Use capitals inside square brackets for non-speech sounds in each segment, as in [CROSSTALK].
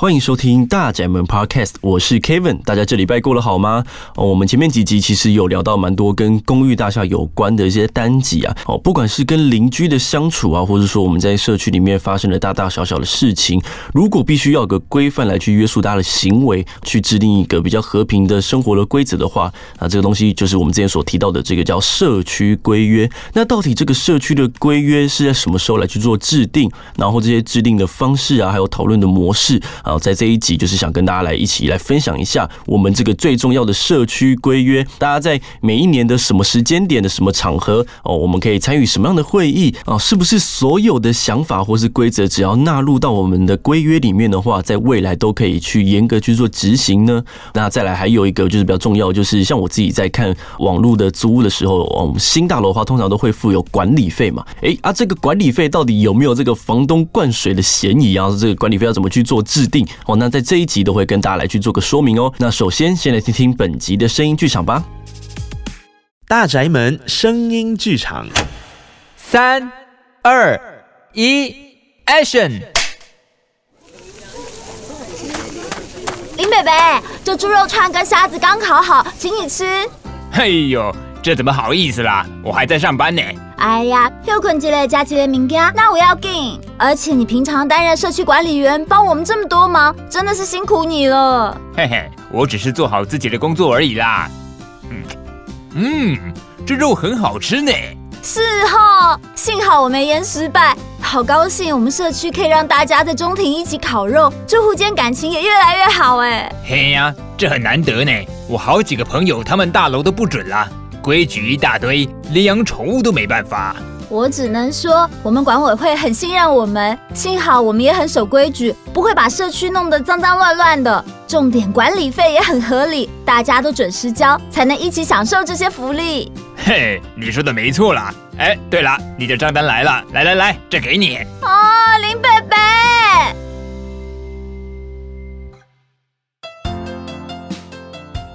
欢迎收听大宅门 Podcast，我是 Kevin。大家这礼拜过得好吗？哦，我们前面几集其实有聊到蛮多跟公寓大厦有关的一些单集啊。哦，不管是跟邻居的相处啊，或者说我们在社区里面发生的大大小小的事情，如果必须要有个规范来去约束大家的行为，去制定一个比较和平的生活的规则的话，啊，这个东西就是我们之前所提到的这个叫社区规约。那到底这个社区的规约是在什么时候来去做制定？然后这些制定的方式啊，还有讨论的模式。然后，在这一集就是想跟大家来一起来分享一下我们这个最重要的社区规约。大家在每一年的什么时间点的什么场合哦，我们可以参与什么样的会议啊？是不是所有的想法或是规则，只要纳入到我们的规约里面的话，在未来都可以去严格去做执行呢？那再来还有一个就是比较重要，就是像我自己在看网络的租屋的时候，我们新大楼的话通常都会附有管理费嘛。诶，啊，这个管理费到底有没有这个房东灌水的嫌疑啊？这个管理费要怎么去做制定？哦，那在这一集都会跟大家来去做个说明哦。那首先，先来听听本集的声音剧场吧。大宅门声音剧场，三、二、一，Action！林北北，这猪肉串跟虾子刚烤好，请你吃。哎呦，这怎么好意思啦？我还在上班呢。哎呀，又困起来加起来明天，那我要给。而且你平常担任社区管理员，帮我们这么多忙，真的是辛苦你了。嘿嘿，我只是做好自己的工作而已啦。嗯嗯，这肉很好吃呢。是哈、哦，幸好我没腌失败。好高兴，我们社区可以让大家在中庭一起烤肉，住户间感情也越来越好哎。嘿呀，这很难得呢。我好几个朋友，他们大楼都不准了。规矩一大堆，连养宠物都没办法。我只能说，我们管委会很信任我们，幸好我们也很守规矩，不会把社区弄得脏脏乱乱的。重点管理费也很合理，大家都准时交，才能一起享受这些福利。嘿，你说的没错啦。哎，对了，你的账单来了，来来来，这给你。哦，林北北。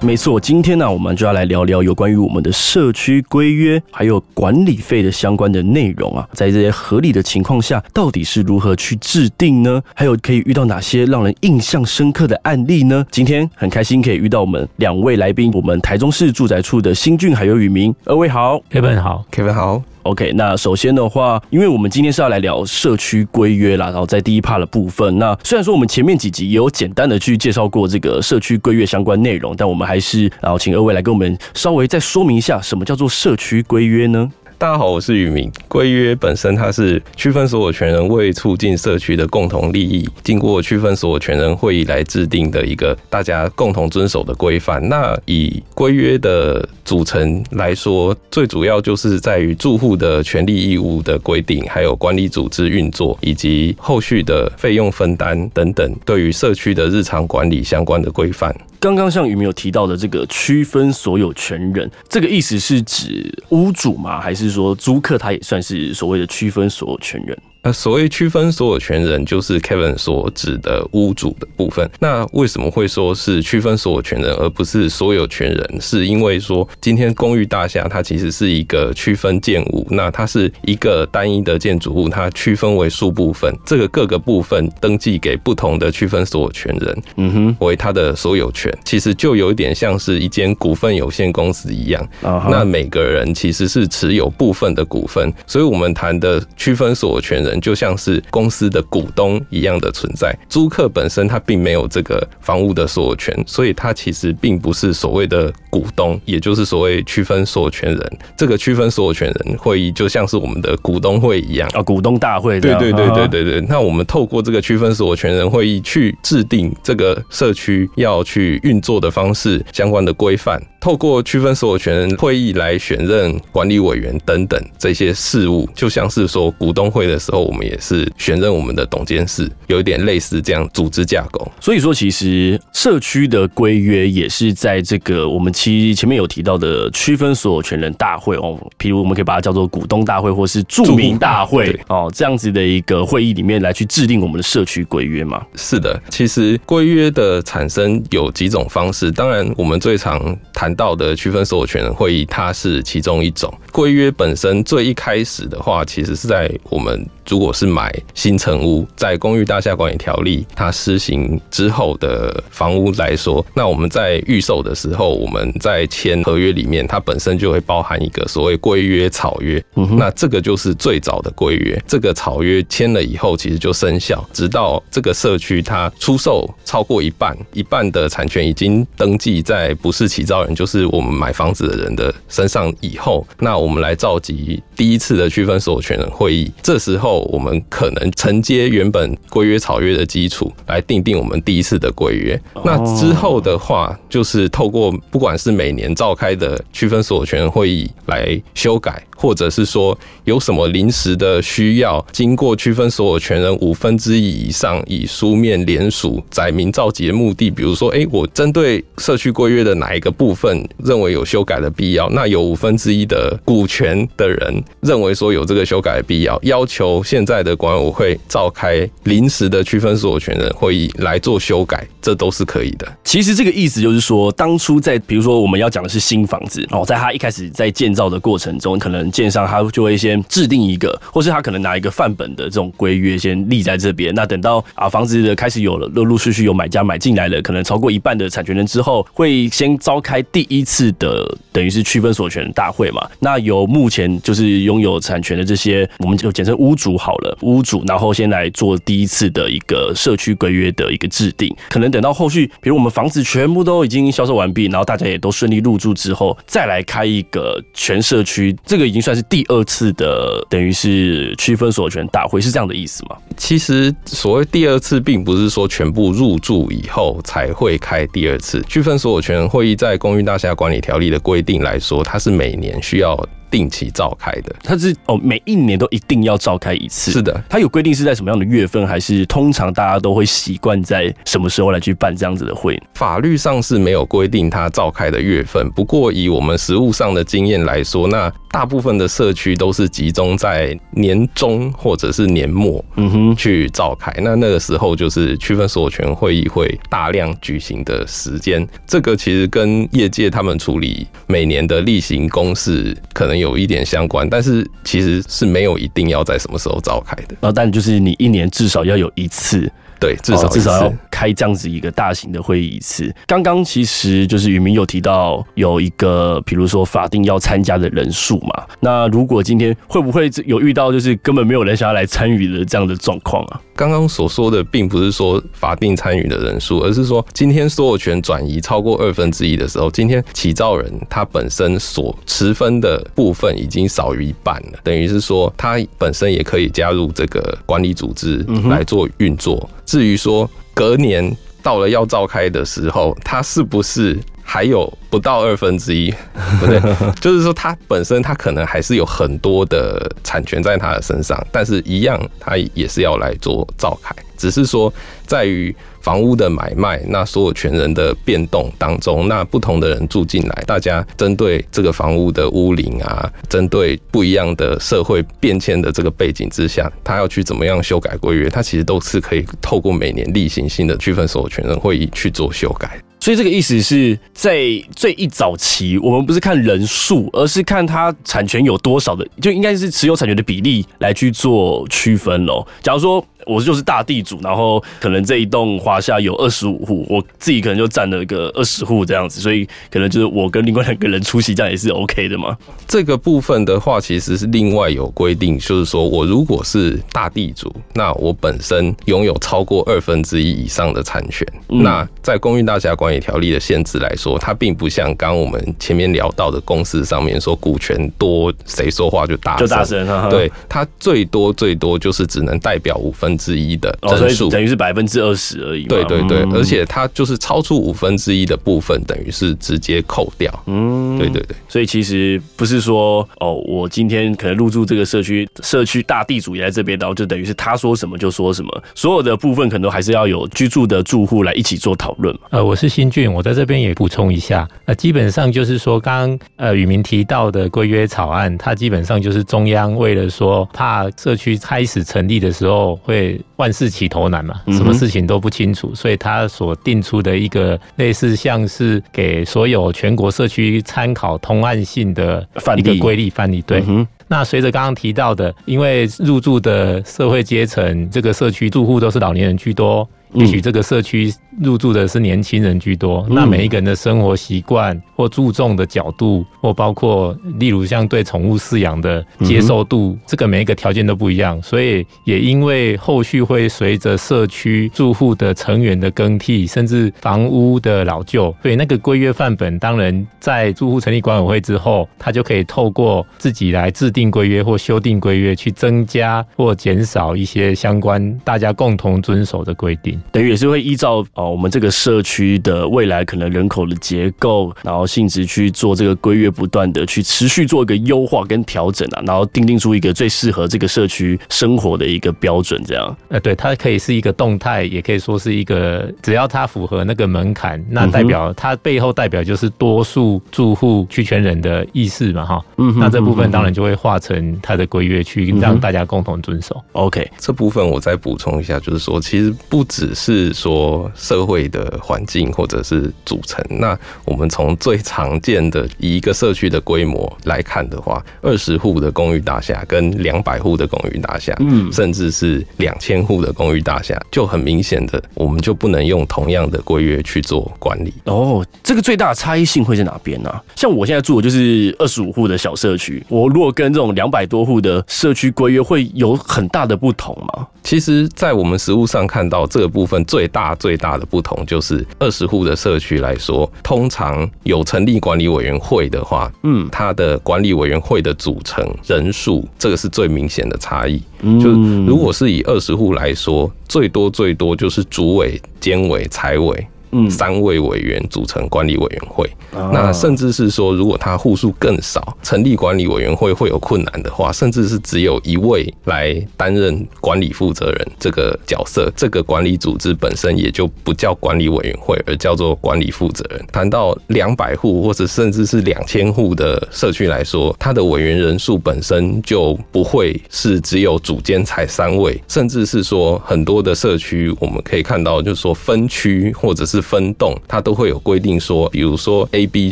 没错，今天呢，我们就要来聊聊有关于我们的社区规约还有管理费的相关的内容啊。在这些合理的情况下，到底是如何去制定呢？还有可以遇到哪些让人印象深刻的案例呢？今天很开心可以遇到我们两位来宾，我们台中市住宅处的新俊还有宇明，二位好，Kevin 好，Kevin 好。OK，那首先的话，因为我们今天是要来聊社区规约啦，然后在第一 part 的部分，那虽然说我们前面几集也有简单的去介绍过这个社区规约相关内容，但我们还是然后请二位来跟我们稍微再说明一下，什么叫做社区规约呢？大家好，我是宇明。规约本身它是区分所有权人为促进社区的共同利益，经过区分所有权人会议来制定的一个大家共同遵守的规范。那以规约的组成来说，最主要就是在于住户的权利义务的规定，还有管理组织运作以及后续的费用分担等等，对于社区的日常管理相关的规范。刚刚像宇明有提到的这个区分所有权人，这个意思是指屋主吗？还是说租客他也算是所谓的区分所有权人？那所谓区分所有权人，就是 Kevin 所指的屋主的部分。那为什么会说是区分所有权人，而不是所有权人？是因为说，今天公寓大厦它其实是一个区分建物，那它是一个单一的建筑物，它区分为数部分，这个各个部分登记给不同的区分所有权人，嗯哼，为它的所有权。其实就有一点像是一间股份有限公司一样，那每个人其实是持有部分的股份，所以我们谈的区分所有权人。就像是公司的股东一样的存在，租客本身他并没有这个房屋的所有权，所以他其实并不是所谓的股东，也就是所谓区分所有权人。这个区分所有权人会议就像是我们的股东会一样啊，股东大会。对对对对对对。那我们透过这个区分所有权人会议去制定这个社区要去运作的方式相关的规范，透过区分所有权人会议来选任管理委员等等这些事务，就像是说股东会的时候。我们也是选任我们的董监事，有一点类似这样组织架构。所以说，其实社区的规约也是在这个我们其实前面有提到的区分所有权人大会哦，譬如我们可以把它叫做股东大会或是著名大会哦，这样子的一个会议里面来去制定我们的社区规约嘛。是的，其实规约的产生有几种方式，当然我们最常谈到的区分所有权人会议，它是其中一种。规约本身最一开始的话，其实是在我们如果是买新成屋，在公寓大厦管理条例它施行之后的房屋来说，那我们在预售的时候，我们在签合约里面，它本身就会包含一个所谓规约草约。嗯，那这个就是最早的规约，这个草约签了以后，其实就生效，直到这个社区它出售超过一半，一半的产权已经登记在不是起造人，就是我们买房子的人的身上以后，那我们来召集第一次的区分所有权人会议，这时候我们可能承接原本规约草约的基础来订定我们第一次的规约。那之后的话，就是透过不管是每年召开的区分所有权会议来修改。或者是说有什么临时的需要，经过区分所有权人五分之一以上以书面联署载明召集的目的，比如说，哎，我针对社区规约的哪一个部分认为有修改的必要，那有五分之一的股权的人认为说有这个修改的必要，要求现在的管委会召开临时的区分所有权人会议来做修改，这都是可以的。其实这个意思就是说，当初在比如说我们要讲的是新房子哦，在他一开始在建造的过程中，可能建商他就会先制定一个，或是他可能拿一个范本的这种规约先立在这边。那等到啊房子的开始有了陆陆续续有买家买进来了，可能超过一半的产权人之后，会先召开第一次的等于是区分所有权大会嘛。那由目前就是拥有产权的这些，我们就简称屋主好了，屋主然后先来做第一次的一个社区规约的一个制定。可能等到后续，比如我们房子全部都已经销售完毕，然后大家也都顺利入住之后，再来开一个全社区，这个已经算是第二次的，等于是区分所有权大会，是这样的意思吗？其实所谓第二次，并不是说全部入住以后才会开第二次区分所有权会议。在公寓大厦管理条例的规定来说，它是每年需要。定期召开的，它是哦，每一年都一定要召开一次。是的，它有规定是在什么样的月份，还是通常大家都会习惯在什么时候来去办这样子的会？法律上是没有规定它召开的月份，不过以我们实务上的经验来说，那大部分的社区都是集中在年中或者是年末，嗯哼，去召开。那那个时候就是区分所有权会议会大量举行的时间。这个其实跟业界他们处理每年的例行公事可能。有一点相关，但是其实是没有一定要在什么时候召开的。然后，但就是你一年至少要有一次。对，至少至少要开这样子一个大型的会议一次。刚刚其实就是宇明有提到有一个，比如说法定要参加的人数嘛。那如果今天会不会有遇到就是根本没有人想要来参与的这样的状况啊？刚刚所说的并不是说法定参与的人数，而是说今天所有权转移超过二分之一的时候，今天起造人他本身所持分的部分已经少于一半了，等于是说他本身也可以加入这个管理组织来做运作。至于说隔年到了要召开的时候，他是不是还有不到二分之一？[LAUGHS] 不对，就是说他本身他可能还是有很多的产权在他的身上，但是一样他也是要来做召开，只是说在于。房屋的买卖，那所有权人的变动当中，那不同的人住进来，大家针对这个房屋的屋龄啊，针对不一样的社会变迁的这个背景之下，他要去怎么样修改规约，他其实都是可以透过每年例行性的区分所有权人会议去做修改。所以这个意思是在最一早期，我们不是看人数，而是看他产权有多少的，就应该是持有产权的比例来去做区分喽。假如说。我就是大地主，然后可能这一栋华夏有二十五户，我自己可能就占了一个二十户这样子，所以可能就是我跟另外两个人出席，这样也是 OK 的嘛。这个部分的话，其实是另外有规定，就是说我如果是大地主，那我本身拥有超过二分之一以上的产权，嗯、那在公寓大厦管理条例的限制来说，它并不像刚我们前面聊到的公司上面说股权多谁说话就大声，就大声，对，它最多最多就是只能代表五分。之一的人数，等于是百分之二十而已。对对对，而且它就是超出五分之一的部分，等于是直接扣掉。嗯，对对对。所以其实不是说哦，我今天可能入住这个社区，社区大地主也在这边，然后就等于是他说什么就说什么，所有的部分可能还是要有居住的住户来一起做讨论。呃，我是新俊，我在这边也补充一下，呃，基本上就是说，刚刚呃宇明提到的规约草案，它基本上就是中央为了说怕社区开始成立的时候会。万事起头难嘛，什么事情都不清楚，所以他所定出的一个类似像是给所有全国社区参考通案性的一个规例范例。对，那随着刚刚提到的，因为入住的社会阶层，这个社区住户都是老年人居多。也许这个社区入住的是年轻人居多，那每一个人的生活习惯或注重的角度，或包括例如像对宠物饲养的接受度，这个每一个条件都不一样，所以也因为后续会随着社区住户的成员的更替，甚至房屋的老旧，所以那个规约范本，当然在住户成立管委会之后，他就可以透过自己来制定规约或修订规约，去增加或减少一些相关大家共同遵守的规定。等于也是会依照哦，我们这个社区的未来可能人口的结构，然后性质去做这个规约，不断的去持续做一个优化跟调整啊，然后定定出一个最适合这个社区生活的一个标准，这样。呃，对，它可以是一个动态，也可以说是一个，只要它符合那个门槛，那代表它背后代表就是多数住户区权人的意识嘛，哈。嗯。那这部分当然就会化成它的规约，去让大家共同遵守。OK，这部分我再补充一下，就是说，其实不只是。是说社会的环境或者是组成。那我们从最常见的以一个社区的规模来看的话，二十户的公寓大厦跟两百户的公寓大厦，嗯，甚至是两千户的公寓大厦，就很明显的，我们就不能用同样的规约去做管理。哦，这个最大的差异性会在哪边呢？像我现在住的就是二十五户的小社区，我如果跟这种两百多户的社区规约会有很大的不同吗？其实，在我们实物上看到这个部分。最大最大的不同就是二十户的社区来说，通常有成立管理委员会的话，嗯，它的管理委员会的组成人数，这个是最明显的差异。就如果是以二十户来说，最多最多就是主委、监委、财委。三位委员组成管理委员会，那甚至是说，如果他户数更少，成立管理委员会会有困难的话，甚至是只有一位来担任管理负责人这个角色，这个管理组织本身也就不叫管理委员会，而叫做管理负责人。谈到两百户或者甚至是两千户的社区来说，它的委员人数本身就不会是只有主监才三位，甚至是说很多的社区我们可以看到，就是说分区或者是。分栋，它都会有规定说，比如说 A、B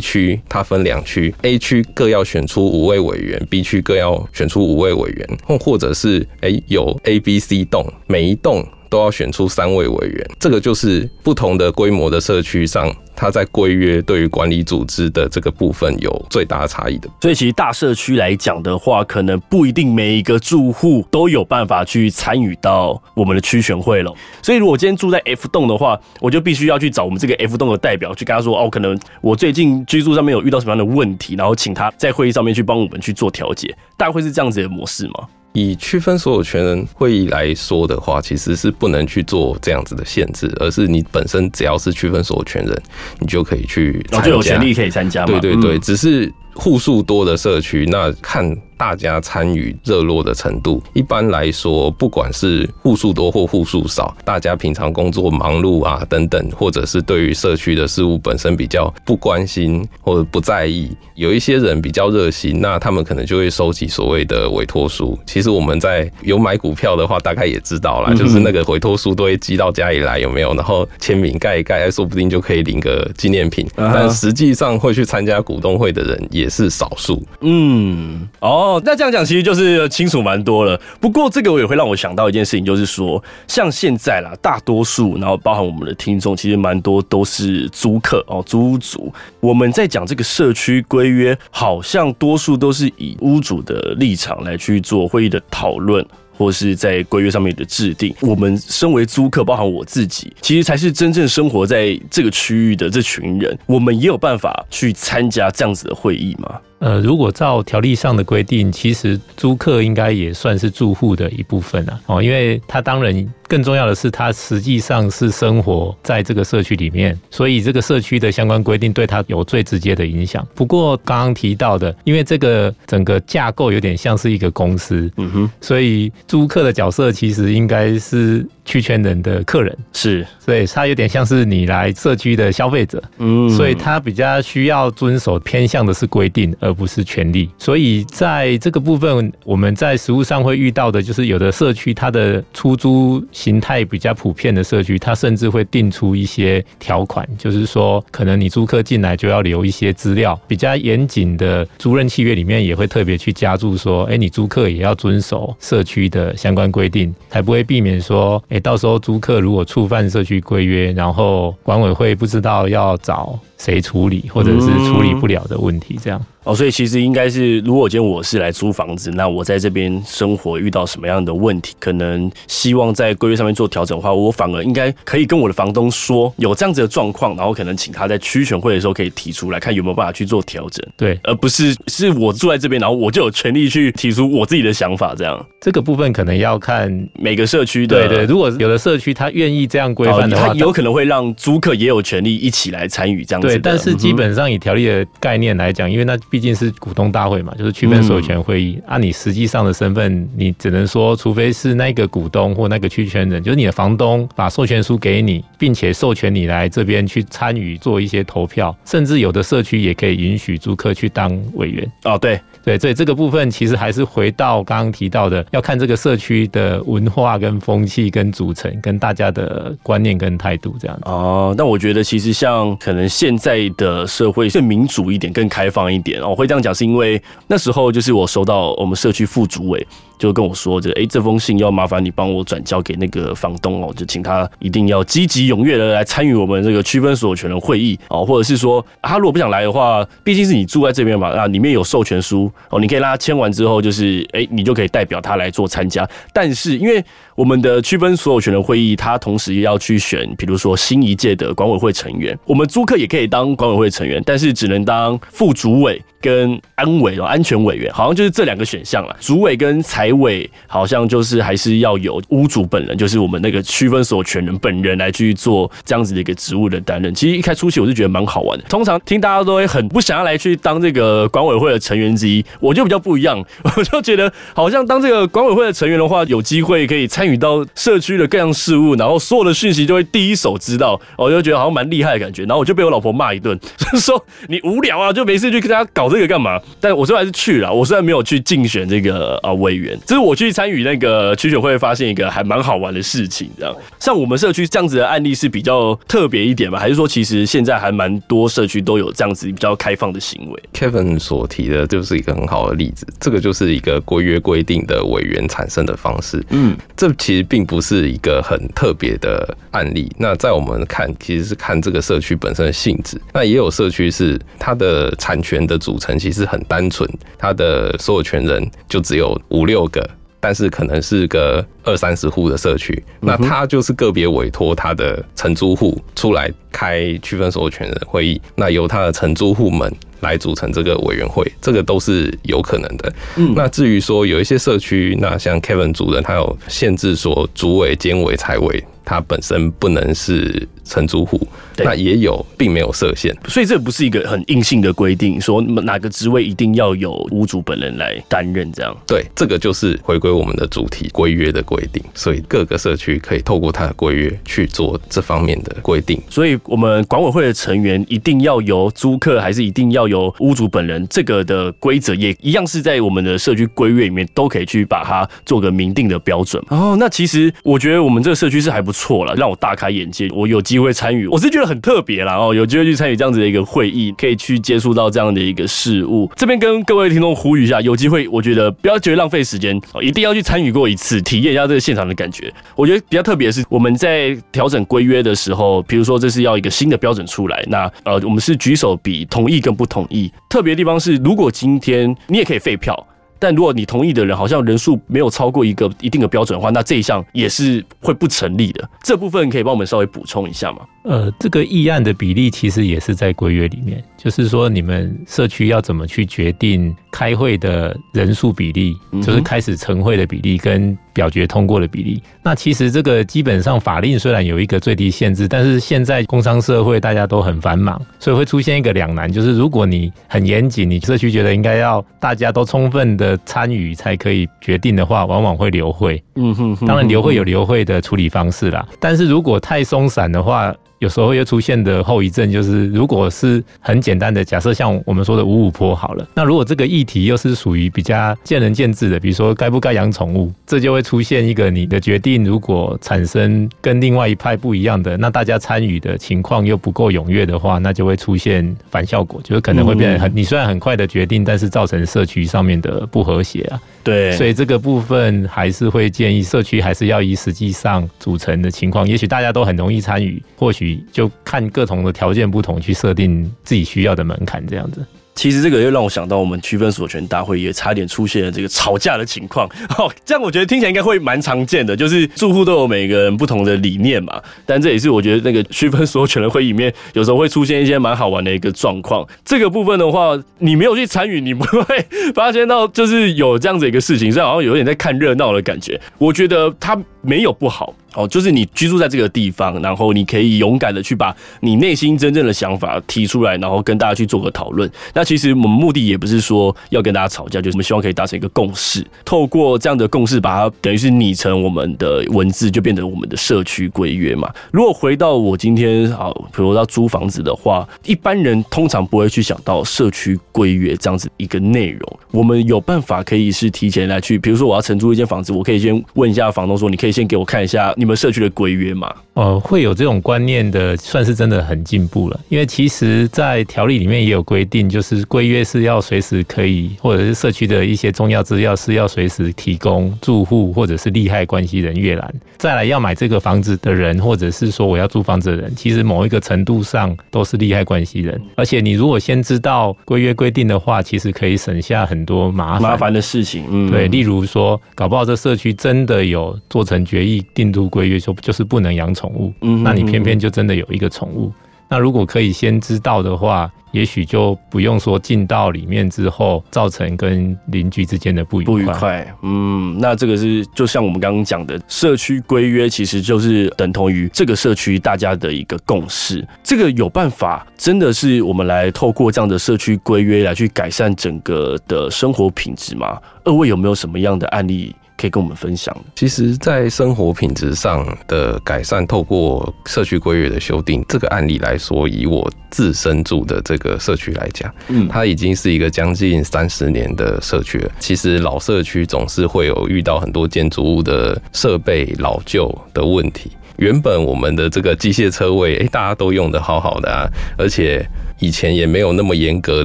区它分两区，A 区各要选出五位委员，B 区各要选出五位委员，或或者是诶有 A、B、C 栋，每一栋都要选出三位委员，这个就是不同的规模的社区上。它在规约对于管理组织的这个部分有最大的差异的，所以其实大社区来讲的话，可能不一定每一个住户都有办法去参与到我们的区选会了。所以如果今天住在 F 栋的话，我就必须要去找我们这个 F 栋的代表去跟他说，哦，可能我最近居住上面有遇到什么样的问题，然后请他在会议上面去帮我们去做调解，大概会是这样子的模式吗？以区分所有权人会议来说的话，其实是不能去做这样子的限制，而是你本身只要是区分所有权人，你就可以去参加，就有权利可以参加。对对对，只是户数多的社区，那看。大家参与热络的程度，一般来说，不管是户数多或户数少，大家平常工作忙碌啊等等，或者是对于社区的事物本身比较不关心或者不在意，有一些人比较热心，那他们可能就会收集所谓的委托书。其实我们在有买股票的话，大概也知道啦，就是那个委托书都会寄到家里来，有没有？然后签名盖一盖，说不定就可以领个纪念品。但实际上会去参加股东会的人也也是少数。嗯，哦。那这样讲其实就是清楚蛮多了。不过这个我也会让我想到一件事情，就是说，像现在啦，大多数，然后包含我们的听众，其实蛮多都是租客哦，租屋主。我们在讲这个社区规约，好像多数都是以屋主的立场来去做会议的讨论。或是在规约上面的制定，我们身为租客，包含我自己，其实才是真正生活在这个区域的这群人，我们也有办法去参加这样子的会议吗？呃，如果照条例上的规定，其实租客应该也算是住户的一部分啊。哦，因为他当然。更重要的是，他实际上是生活在这个社区里面，所以这个社区的相关规定对他有最直接的影响。不过刚刚提到的，因为这个整个架构有点像是一个公司，嗯哼，所以租客的角色其实应该是区圈人的客人，是，所以他有点像是你来社区的消费者，嗯，所以他比较需要遵守偏向的是规定，而不是权利。所以在这个部分，我们在实务上会遇到的就是有的社区它的出租形态比较普遍的社区，它甚至会定出一些条款，就是说可能你租客进来就要留一些资料。比较严谨的租赁契约里面也会特别去加注说，哎，你租客也要遵守社区的相关规定，才不会避免说，哎，到时候租客如果触犯社区规约，然后管委会不知道要找谁处理，或者是处理不了的问题，这样。哦，所以其实应该是，如果今天我是来租房子，那我在这边生活遇到什么样的问题，可能希望在规约上面做调整的话，我反而应该可以跟我的房东说有这样子的状况，然后可能请他在区选会的时候可以提出来，看有没有办法去做调整。对，而不是是我住在这边，然后我就有权利去提出我自己的想法，这样。这个部分可能要看每个社区的。对对，如果有的社区他愿意这样规范的话，他有可能会让租客也有权利一起来参与这样子。对，但是基本上以条例的概念来讲，因为那毕竟是股东。大会嘛，就是区分所有权会议。按、嗯啊、你实际上的身份，你只能说，除非是那个股东或那个区权人，就是你的房东把授权书给你，并且授权你来这边去参与做一些投票，甚至有的社区也可以允许租客去当委员。哦，对对，所以这个部分其实还是回到刚刚提到的，要看这个社区的文化跟风气跟组成，跟大家的观念跟态度这样。哦，那我觉得其实像可能现在的社会更民主一点，更开放一点。我会这样讲是因为。那时候就是我收到我们社区副主委就跟我说，这哎，这封信要麻烦你帮我转交给那个房东哦，就请他一定要积极踊跃的来参与我们这个区分所有权的会议哦，或者是说他如果不想来的话，毕竟是你住在这边嘛，那里面有授权书哦，你可以让他签完之后，就是哎，你就可以代表他来做参加。但是因为我们的区分所有权人会议，他同时也要去选，比如说新一届的管委会成员，我们租客也可以当管委会成员，但是只能当副主委跟安委哦，安全委员，好像就是这两个选项了。主委跟财委好像就是还是要有屋主本人，就是我们那个区分所有权人本人来去做这样子的一个职务的担任。其实一开初期我是觉得蛮好玩的，通常听大家都会很不想要来去当这个管委会的成员之一，我就比较不一样，我就觉得好像当这个管委会的成员的话，有机会可以参。参与到社区的各样事务，然后所有的讯息就会第一手知道，我就觉得好像蛮厉害的感觉。然后我就被我老婆骂一顿，就 [LAUGHS] 是说你无聊啊，就没事去跟大家搞这个干嘛？但我最后还是去了。我虽然没有去竞选这个啊委员，只是我去参与那个区选会，发现一个还蛮好玩的事情。这样，像我们社区这样子的案例是比较特别一点吧？还是说其实现在还蛮多社区都有这样子比较开放的行为？Kevin 所提的就是一个很好的例子，这个就是一个规约规定的委员产生的方式。嗯，这。其实并不是一个很特别的案例。那在我们看，其实是看这个社区本身的性质。那也有社区是它的产权的组成其实很单纯，它的所有权人就只有五六个，但是可能是个二三十户的社区。那他就是个别委托他的承租户出来开区分所有权人会议，那由他的承租户们。来组成这个委员会，这个都是有可能的。嗯，那至于说有一些社区，那像 Kevin 主任，他有限制说主委、监委、财委，他本身不能是。承租户，那也有，并没有设限，所以这不是一个很硬性的规定，说哪个职位一定要有屋主本人来担任这样。对，这个就是回归我们的主题规约的规定，所以各个社区可以透过它的规约去做这方面的规定。所以我们管委会的成员一定要由租客，还是一定要由屋主本人？这个的规则也一样是在我们的社区规约里面都可以去把它做个明定的标准。哦，那其实我觉得我们这个社区是还不错了，让我大开眼界。我有机机会参与，我是觉得很特别啦哦，有机会去参与这样子的一个会议，可以去接触到这样的一个事物。这边跟各位听众呼吁一下，有机会我觉得不要觉得浪费时间哦，一定要去参与过一次，体验一下这个现场的感觉。我觉得比较特别的是，我们在调整规约的时候，比如说这是要一个新的标准出来，那呃，我们是举手比同意跟不同意。特别地方是，如果今天你也可以废票。但如果你同意的人好像人数没有超过一个一定的标准的话，那这一项也是会不成立的。这部分可以帮我们稍微补充一下吗？呃，这个议案的比例其实也是在规约里面，就是说你们社区要怎么去决定开会的人数比例，就是开始晨会的比例跟表决通过的比例。那其实这个基本上法令虽然有一个最低限制，但是现在工商社会大家都很繁忙，所以会出现一个两难，就是如果你很严谨，你社区觉得应该要大家都充分的参与才可以决定的话，往往会留会。嗯哼，当然留会有留会的处理方式啦，但是如果太松散的话。有时候又出现的后遗症就是，如果是很简单的假设，像我们说的五五坡好了，那如果这个议题又是属于比较见仁见智的，比如说该不该养宠物，这就会出现一个你的决定如果产生跟另外一派不一样的，那大家参与的情况又不够踊跃的话，那就会出现反效果，就是可能会变得很，你虽然很快的决定，但是造成社区上面的不和谐啊。对，所以这个部分还是会建议社区还是要以实际上组成的情况，也许大家都很容易参与，或许就看各同的条件不同去设定自己需要的门槛，这样子。其实这个又让我想到，我们区分所有权大会也差点出现了这个吵架的情况。哦，这样我觉得听起来应该会蛮常见的，就是住户都有每个人不同的理念嘛。但这也是我觉得那个区分所有权的会议里面，有时候会出现一些蛮好玩的一个状况。这个部分的话，你没有去参与，你不会发现到就是有这样子一个事情，所以好像有点在看热闹的感觉。我觉得它没有不好。哦，就是你居住在这个地方，然后你可以勇敢的去把你内心真正的想法提出来，然后跟大家去做个讨论。那其实我们目的也不是说要跟大家吵架，就是我们希望可以达成一个共识，透过这样的共识，把它等于是拟成我们的文字，就变成我们的社区规约嘛。如果回到我今天啊，比如要租房子的话，一般人通常不会去想到社区规约这样子一个内容。我们有办法可以是提前来去，比如说我要承租一间房子，我可以先问一下房东说，你可以先给我看一下。你们社区的规约嘛？呃，会有这种观念的，算是真的很进步了。因为其实，在条例里面也有规定，就是规约是要随时可以，或者是社区的一些重要资料是要随时提供住户或者是利害关系人阅览。再来要买这个房子的人，或者是说我要租房子的人，其实某一个程度上都是利害关系人。而且你如果先知道规约规定的话，其实可以省下很多麻烦麻烦的事情。嗯，对，例如说，搞不好这社区真的有做成决议定度。规约说就是不能养宠物，嗯那你偏偏就真的有一个宠物。那如果可以先知道的话，也许就不用说进到里面之后造成跟邻居之间的不愉快。不愉快，嗯，那这个是就像我们刚刚讲的，社区规约其实就是等同于这个社区大家的一个共识。这个有办法，真的是我们来透过这样的社区规约来去改善整个的生活品质吗？二位有没有什么样的案例？可以跟我们分享。其实，在生活品质上的改善，透过社区规约的修订，这个案例来说，以我自身住的这个社区来讲，嗯，它已经是一个将近三十年的社区了。其实老社区总是会有遇到很多建筑物的设备老旧的问题。原本我们的这个机械车位，诶，大家都用的好好的啊，而且以前也没有那么严格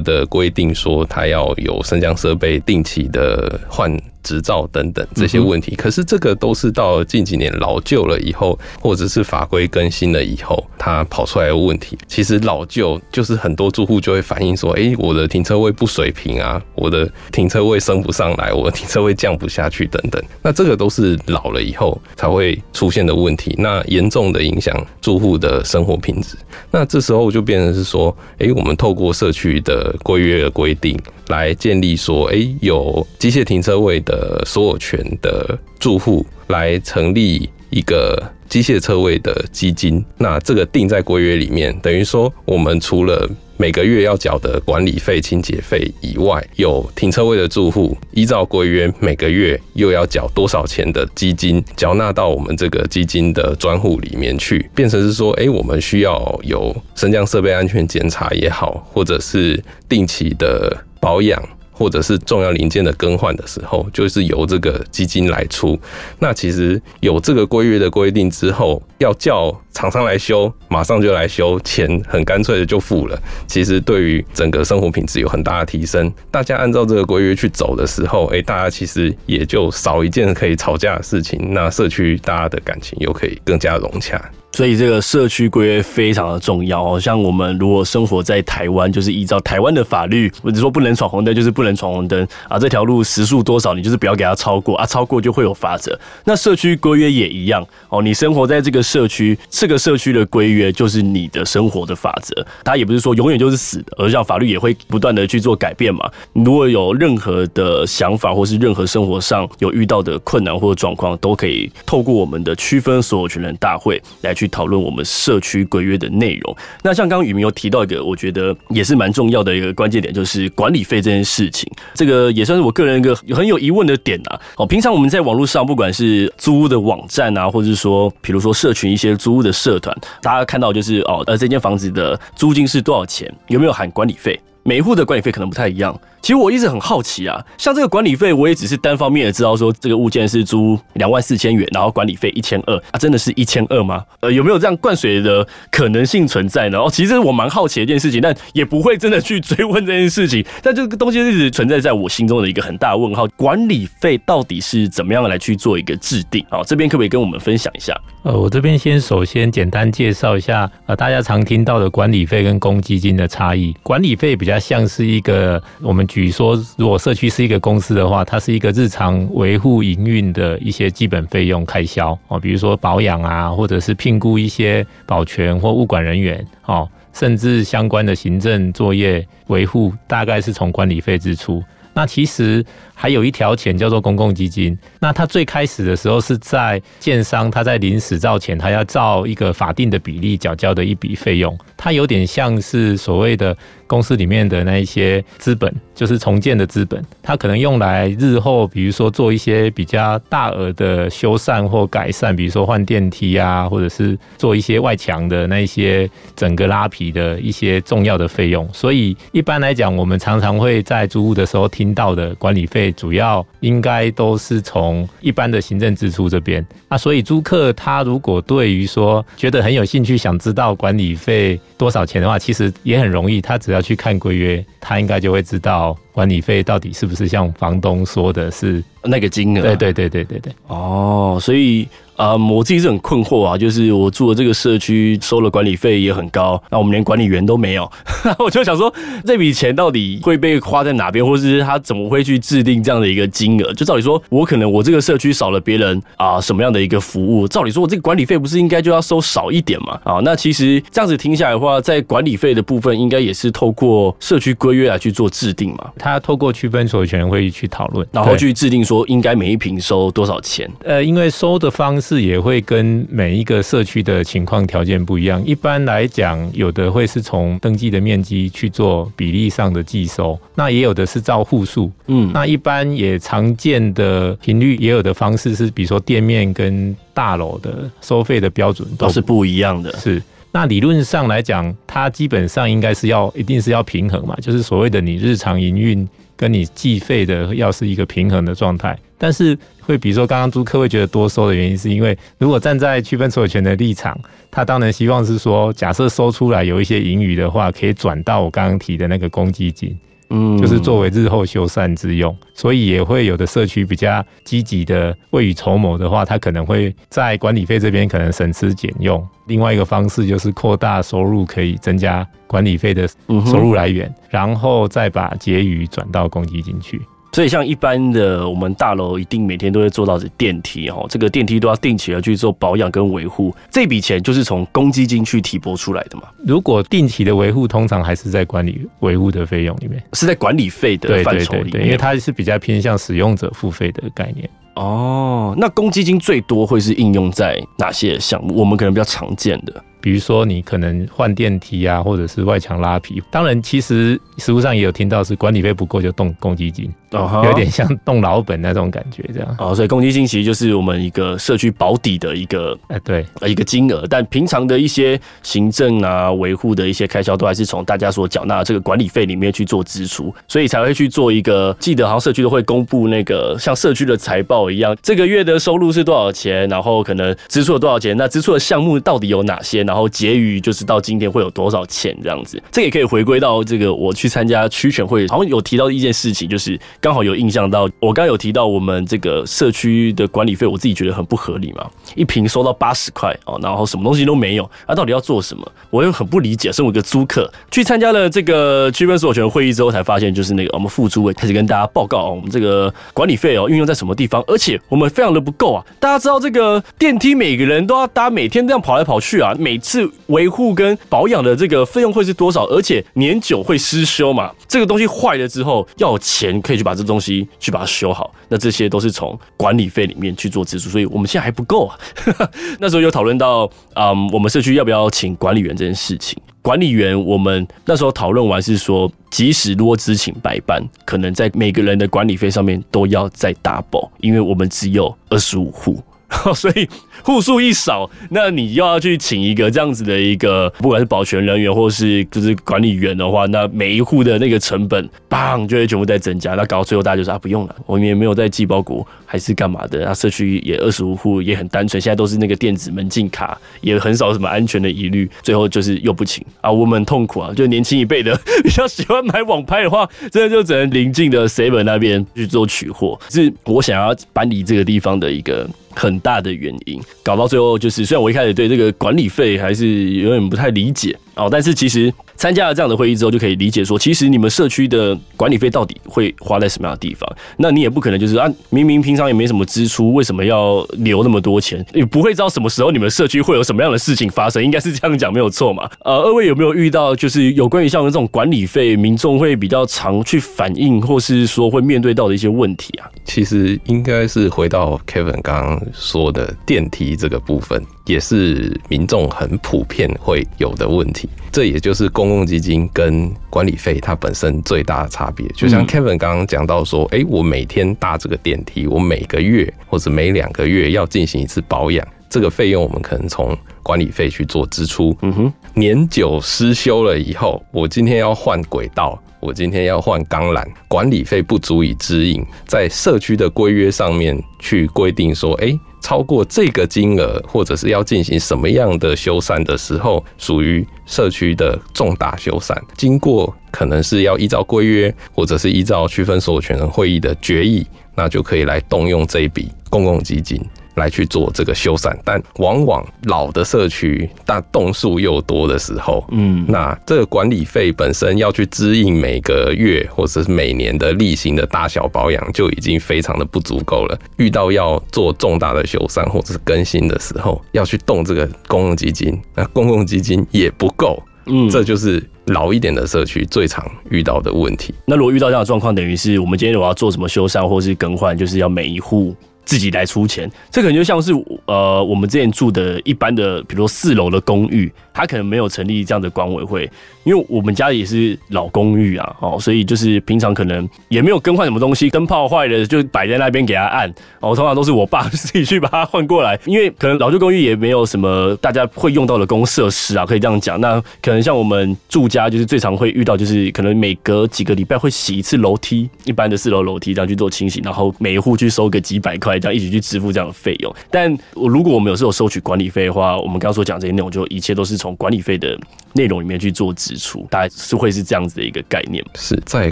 的规定说它要有升降设备定期的换。执照等等这些问题，可是这个都是到近几年老旧了以后，或者是法规更新了以后，它跑出来的问题。其实老旧就是很多住户就会反映说：“诶，我的停车位不水平啊，我的停车位升不上来，我的停车位降不下去等等。”那这个都是老了以后才会出现的问题，那严重的影响住户的生活品质。那这时候就变成是说：“诶，我们透过社区的规约的规定。”来建立说，诶，有机械停车位的所有权的住户来成立一个机械车位的基金。那这个定在规约里面，等于说我们除了每个月要缴的管理费、清洁费以外，有停车位的住户依照规约每个月又要缴多少钱的基金，缴纳到我们这个基金的专户里面去，变成是说，诶，我们需要有升降设备安全检查也好，或者是定期的。保养或者是重要零件的更换的时候，就是由这个基金来出。那其实有这个规约的规定之后，要叫厂商来修，马上就来修，钱很干脆的就付了。其实对于整个生活品质有很大的提升。大家按照这个规约去走的时候，诶，大家其实也就少一件可以吵架的事情。那社区大家的感情又可以更加融洽。所以这个社区规约非常的重要哦。像我们如果生活在台湾，就是依照台湾的法律，或者说不能闯红灯，就是不能闯红灯啊。这条路时速多少，你就是不要给它超过啊，超过就会有罚则。那社区规约也一样哦。你生活在这个社区，这个社区的规约就是你的生活的法则。它也不是说永远就是死的，而像法律也会不断的去做改变嘛。如果有任何的想法，或是任何生活上有遇到的困难或者状况，都可以透过我们的区分所有权人大会来。去讨论我们社区规约的内容。那像刚刚宇明有提到一个，我觉得也是蛮重要的一个关键点，就是管理费这件事情。这个也算是我个人一个很有疑问的点啊。哦，平常我们在网络上，不管是租屋的网站啊，或者说，比如说社群一些租屋的社团，大家看到就是哦，呃，这间房子的租金是多少钱？有没有含管理费？每一户的管理费可能不太一样。其实我一直很好奇啊，像这个管理费，我也只是单方面的知道说这个物件是租两万四千元，然后管理费一千二啊，真的是一千二吗？呃，有没有这样灌水的可能性存在呢？哦，其实我蛮好奇的一件事情，但也不会真的去追问这件事情。但这个东西一直存在在我心中的一个很大的问号：管理费到底是怎么样来去做一个制定？好，这边可不可以跟我们分享一下？呃，我这边先首先简单介绍一下，呃，大家常听到的管理费跟公积金的差异。管理费比较像是一个，我们举说，如果社区是一个公司的话，它是一个日常维护营运的一些基本费用开销哦，比如说保养啊，或者是聘雇一些保全或物管人员哦，甚至相关的行政作业维护，大概是从管理费支出。那其实还有一条钱叫做公共基金。那它最开始的时候是在建商他在临时造前，他要照一个法定的比例缴交的一笔费用。它有点像是所谓的公司里面的那一些资本，就是重建的资本。它可能用来日后，比如说做一些比较大额的修缮或改善，比如说换电梯啊，或者是做一些外墙的那一些整个拉皮的一些重要的费用。所以一般来讲，我们常常会在租屋的时候听到的管理费，主要应该都是从一般的行政支出这边。啊所以租客他如果对于说觉得很有兴趣，想知道管理费多少钱的话，其实也很容易，他只要去看规约，他应该就会知道管理费到底是不是像房东说的是那个金额。对对对对对对。哦，所以。啊、嗯，我自己是很困惑啊，就是我住的这个社区收了管理费也很高，那我们连管理员都没有，[LAUGHS] 我就想说这笔钱到底会被花在哪边，或是他怎么会去制定这样的一个金额？就照理说，我可能我这个社区少了别人啊什么样的一个服务，照理说我这个管理费不是应该就要收少一点嘛？啊，那其实这样子听下来的话，在管理费的部分应该也是透过社区规约来去做制定嘛？他透过区分所有权人会议去讨论，然后去制定说应该每一坪收多少钱？呃，因为收的方式。也会跟每一个社区的情况条件不一样。一般来讲，有的会是从登记的面积去做比例上的计收，那也有的是照户数。嗯，那一般也常见的频率，也有的方式是，比如说店面跟大楼的收费的标准都，都是不一样的。是，那理论上来讲，它基本上应该是要一定是要平衡嘛，就是所谓的你日常营运跟你计费的要是一个平衡的状态。但是会，比如说刚刚租客会觉得多收的原因，是因为如果站在区分所有权的立场，他当然希望是说，假设收出来有一些盈余的话，可以转到我刚刚提的那个公积金。嗯，就是作为日后修缮之用，所以也会有的社区比较积极的未雨绸缪的话，他可能会在管理费这边可能省吃俭用。另外一个方式就是扩大收入，可以增加管理费的收入来源，然后再把结余转到公积金去。所以，像一般的我们大楼，一定每天都会做到的电梯哦，这个电梯都要定期的去做保养跟维护，这笔钱就是从公积金去提拨出来的嘛。如果定期的维护，通常还是在管理维护的费用里面，是在管理费的范畴里面，因为它是比较偏向使用者付费的概念。哦，那公积金最多会是应用在哪些项目？我们可能比较常见的。比如说，你可能换电梯啊，或者是外墙拉皮。当然，其实实物上也有听到是管理费不够就动公积金，哦，有点像动老本那种感觉这样。哦，所以公积金其实就是我们一个社区保底的一个，哎，对，一个金额。但平常的一些行政啊、维护的一些开销，都还是从大家所缴纳的这个管理费里面去做支出，所以才会去做一个。记得好像社区都会公布那个像社区的财报一样，这个月的收入是多少钱，然后可能支出了多少钱，那支出的项目到底有哪些？然后结余就是到今天会有多少钱这样子，这也可以回归到这个我去参加区选会，好像有提到一件事情，就是刚好有印象到我刚有提到我们这个社区的管理费，我自己觉得很不合理嘛，一坪收到八十块哦，然后什么东西都没有，那到底要做什么？我又很不理解。身为一个租客，去参加了这个区分所有权会议之后，才发现就是那个我们副租委开始跟大家报告哦，我们这个管理费哦运用在什么地方，而且我们非常的不够啊！大家知道这个电梯每个人都要搭，每天这样跑来跑去啊，每次。维护跟保养的这个费用会是多少？而且年久会失修嘛？这个东西坏了之后要有钱可以去把这东西去把它修好。那这些都是从管理费里面去做支出，所以我们现在还不够啊。[LAUGHS] 那时候有讨论到，嗯，我们社区要不要请管理员这件事情。管理员，我们那时候讨论完是说，即使如果只请白班，可能在每个人的管理费上面都要再 double，因为我们只有二十五户，[LAUGHS] 所以。户数一少，那你又要去请一个这样子的一个，不管是保全人员或是就是管理员的话，那每一户的那个成本，砰就会全部在增加。那搞到最后大家就说啊，不用了，我们也没有在寄包裹，还是干嘛的？那社区也二十五户也很单纯，现在都是那个电子门禁卡，也很少什么安全的疑虑。最后就是又不请啊，我们痛苦啊。就年轻一辈的 [LAUGHS] 比较喜欢买网拍的话，真的就只能临近的 seven 那边去做取货。是我想要搬离这个地方的一个。很大的原因，搞到最后就是，虽然我一开始对这个管理费还是有点不太理解哦，但是其实。参加了这样的会议之后，就可以理解说，其实你们社区的管理费到底会花在什么样的地方？那你也不可能就是啊，明明平常也没什么支出，为什么要留那么多钱？你不会知道什么时候你们社区会有什么样的事情发生，应该是这样讲没有错嘛？呃，二位有没有遇到就是有关于像这种管理费，民众会比较常去反映，或是说会面对到的一些问题啊？其实应该是回到 Kevin 刚刚说的电梯这个部分。也是民众很普遍会有的问题，这也就是公共基金跟管理费它本身最大的差别。就像 Kevin 刚刚讲到说，诶，我每天搭这个电梯，我每个月或者每两个月要进行一次保养，这个费用我们可能从管理费去做支出。嗯哼，年久失修了以后，我今天要换轨道，我今天要换钢缆，管理费不足以支应，在社区的规约上面去规定说，诶。超过这个金额，或者是要进行什么样的修缮的时候，属于社区的重大修缮，经过可能是要依照规约，或者是依照区分所有权人会议的决议，那就可以来动用这一笔公共基金。来去做这个修缮，但往往老的社区，但栋数又多的时候，嗯，那这个管理费本身要去支应每个月或者是每年的例行的大小保养，就已经非常的不足够了。遇到要做重大的修缮或者是更新的时候，要去动这个公共基金，那公共基金也不够，嗯，这就是老一点的社区最常遇到的问题。那如果遇到这样的状况，等于是我们今天如果要做什么修缮或是更换，就是要每一户。自己来出钱，这可能就像是呃，我们之前住的一般的，比如说四楼的公寓，他可能没有成立这样的管委会，因为我们家也是老公寓啊，哦，所以就是平常可能也没有更换什么东西，灯泡坏了就摆在那边给他按，哦，通常都是我爸自己去把它换过来，因为可能老旧公寓也没有什么大家会用到的公设施啊，可以这样讲。那可能像我们住家，就是最常会遇到，就是可能每隔几个礼拜会洗一次楼梯，一般的四楼楼梯这样去做清洗，然后每一户去收个几百块。这样一起去支付这样的费用，但我如果我们有时候收取管理费的话，我们刚刚所讲这些内容，就一切都是从管理费的内容里面去做支出，大概是会是这样子的一个概念。是在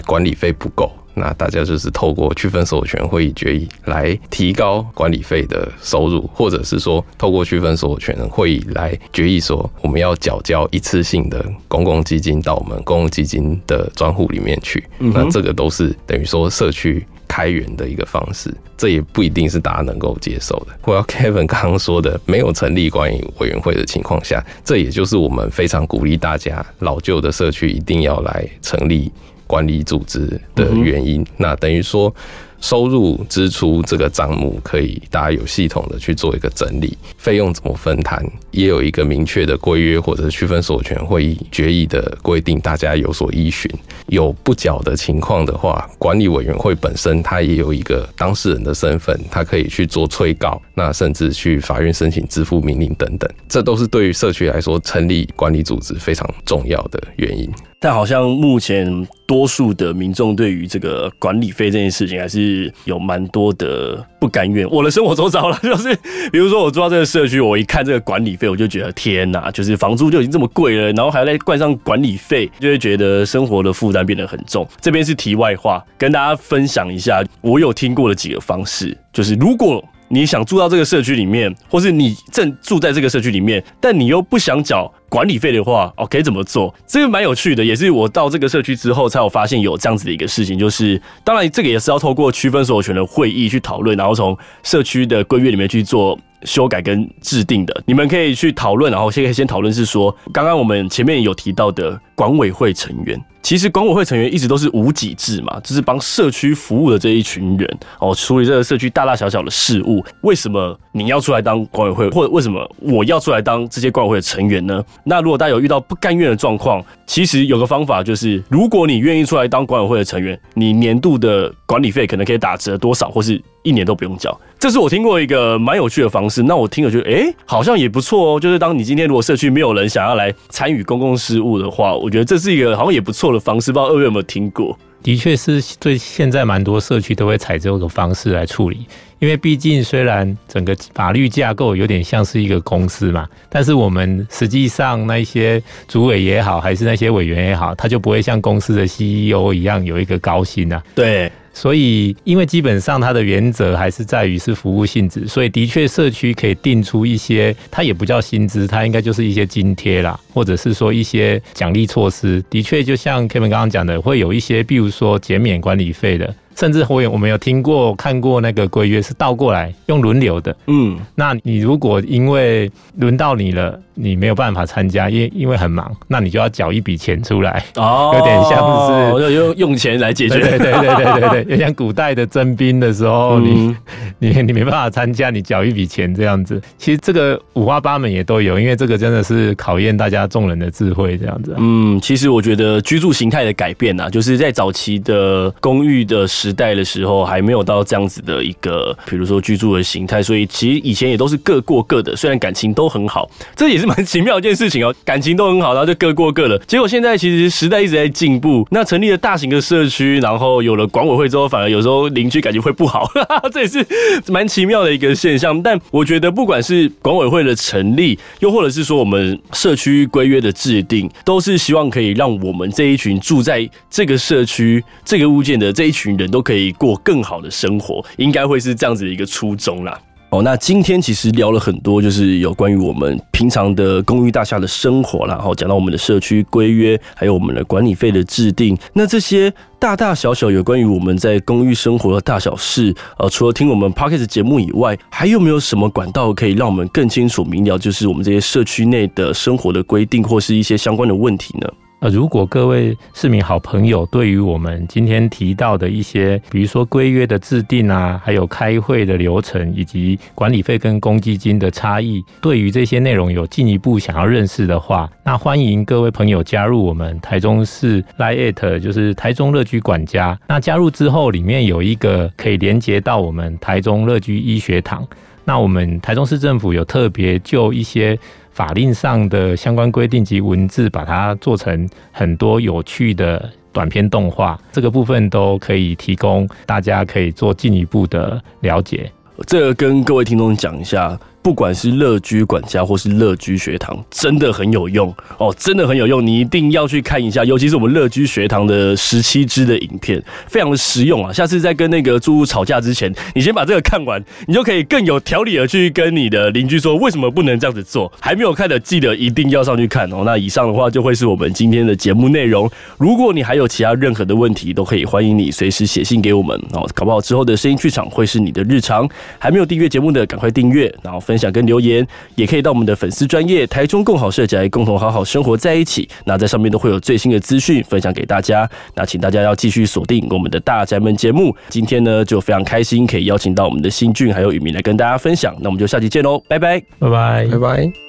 管理费不够。那大家就是透过区分所有权会议决议来提高管理费的收入，或者是说透过区分所有权人会议来决议说我们要缴交一次性的公共基金到我们公共基金的专户里面去。那这个都是等于说社区开源的一个方式，这也不一定是大家能够接受的。我要 Kevin 刚刚说的，没有成立管理委员会的情况下，这也就是我们非常鼓励大家老旧的社区一定要来成立。管理组织的原因，那等于说收入支出这个账目可以大家有系统的去做一个整理，费用怎么分摊，也有一个明确的规约或者是区分所有权会议决议的规定，大家有所依循。有不缴的情况的话，管理委员会本身它也有一个当事人的身份，它可以去做催告，那甚至去法院申请支付命令等等，这都是对于社区来说成立管理组织非常重要的原因。但好像目前多数的民众对于这个管理费这件事情，还是有蛮多的不甘愿。我的生活周遭了，[LAUGHS] 就是比如说我住到这个社区，我一看这个管理费，我就觉得天哪，就是房租就已经这么贵了，然后还要再冠上管理费，就会觉得生活的负担变得很重。这边是题外话，跟大家分享一下，我有听过的几个方式，就是如果。你想住到这个社区里面，或是你正住在这个社区里面，但你又不想缴管理费的话，哦，可以怎么做？这个蛮有趣的，也是我到这个社区之后才有发现有这样子的一个事情，就是当然这个也是要透过区分所有权的会议去讨论，然后从社区的规约里面去做修改跟制定的。你们可以去讨论，然后先可以先讨论是说，刚刚我们前面有提到的。管委会成员。其实管委会成员一直都是无己制嘛，就是帮社区服务的这一群人哦，处理这个社区大大小小的事务。为什么你要出来当管委会，或者为什么我要出来当这些管委会的成员呢？那如果大家有遇到不甘愿的状况，其实有个方法，就是如果你愿意出来当管委会的成员，你年度的管理费可能可以打折多少，或是一年都不用交。这是我听过一个蛮有趣的方式。那我听了觉得，哎，好像也不错哦。就是当你今天如果社区没有人想要来参与公共事务的话，我觉得这是一个好像也不错的方式。不知道二位有没有听过？的确是对，现在蛮多社区都会采这种方式来处理。因为毕竟虽然整个法律架构有点像是一个公司嘛，但是我们实际上那些主委也好，还是那些委员也好，他就不会像公司的 CEO 一样有一个高薪啊。对。所以，因为基本上它的原则还是在于是服务性质，所以的确社区可以定出一些，它也不叫薪资，它应该就是一些津贴啦，或者是说一些奖励措施。的确，就像 Kevin 刚刚讲的，会有一些，比如说减免管理费的。甚至我有我们有听过看过那个规约是倒过来用轮流的，嗯，那你如果因为轮到你了，你没有办法参加，因因为很忙，那你就要缴一笔钱出来，哦，有点像是用用钱来解决，对对对对对对，有像古代的征兵的时候，你你你没办法参加，你缴一笔钱这样子。其实这个五花八门也都有，因为这个真的是考验大家众人的智慧这样子。嗯，其实我觉得居住形态的改变啊，就是在早期的公寓的。时代的时候还没有到这样子的一个，比如说居住的形态，所以其实以前也都是各过各的，虽然感情都很好，这也是蛮奇妙一件事情哦。感情都很好，然后就各过各的。结果现在其实时代一直在进步，那成立了大型的社区，然后有了管委会之后，反而有时候邻居感觉会不好，[LAUGHS] 这也是蛮奇妙的一个现象。但我觉得不管是管委会的成立，又或者是说我们社区规约的制定，都是希望可以让我们这一群住在这个社区这个物件的这一群人。都可以过更好的生活，应该会是这样子的一个初衷啦。哦，那今天其实聊了很多，就是有关于我们平常的公寓大厦的生活啦，然后讲到我们的社区规约，还有我们的管理费的制定。那这些大大小小有关于我们在公寓生活的大小事，呃，除了听我们 Podcast 节目以外，还有没有什么管道可以让我们更清楚明了，就是我们这些社区内的生活的规定或是一些相关的问题呢？呃，如果各位市民好朋友对于我们今天提到的一些，比如说规约的制定啊，还有开会的流程，以及管理费跟公积金的差异，对于这些内容有进一步想要认识的话，那欢迎各位朋友加入我们台中市 LINE@，就是台中乐居管家。那加入之后，里面有一个可以连接到我们台中乐居医学堂。那我们台中市政府有特别就一些。法令上的相关规定及文字，把它做成很多有趣的短片动画，这个部分都可以提供大家可以做进一步的了解。这个跟各位听众讲一下。不管是乐居管家或是乐居学堂，真的很有用哦，真的很有用，你一定要去看一下。尤其是我们乐居学堂的十七支的影片，非常的实用啊。下次在跟那个住户吵架之前，你先把这个看完，你就可以更有条理的去跟你的邻居说为什么不能这样子做。还没有看的，记得一定要上去看哦。那以上的话就会是我们今天的节目内容。如果你还有其他任何的问题，都可以欢迎你随时写信给我们哦。搞不好之后的声音剧场会是你的日常。还没有订阅节目的，赶快订阅，然后分享跟留言，也可以到我们的粉丝专业台中共好社宅，共同好好生活在一起。那在上面都会有最新的资讯分享给大家。那请大家要继续锁定我们的大宅门节目。今天呢，就非常开心可以邀请到我们的新俊还有宇明来跟大家分享。那我们就下期见喽，拜拜，拜拜，拜拜。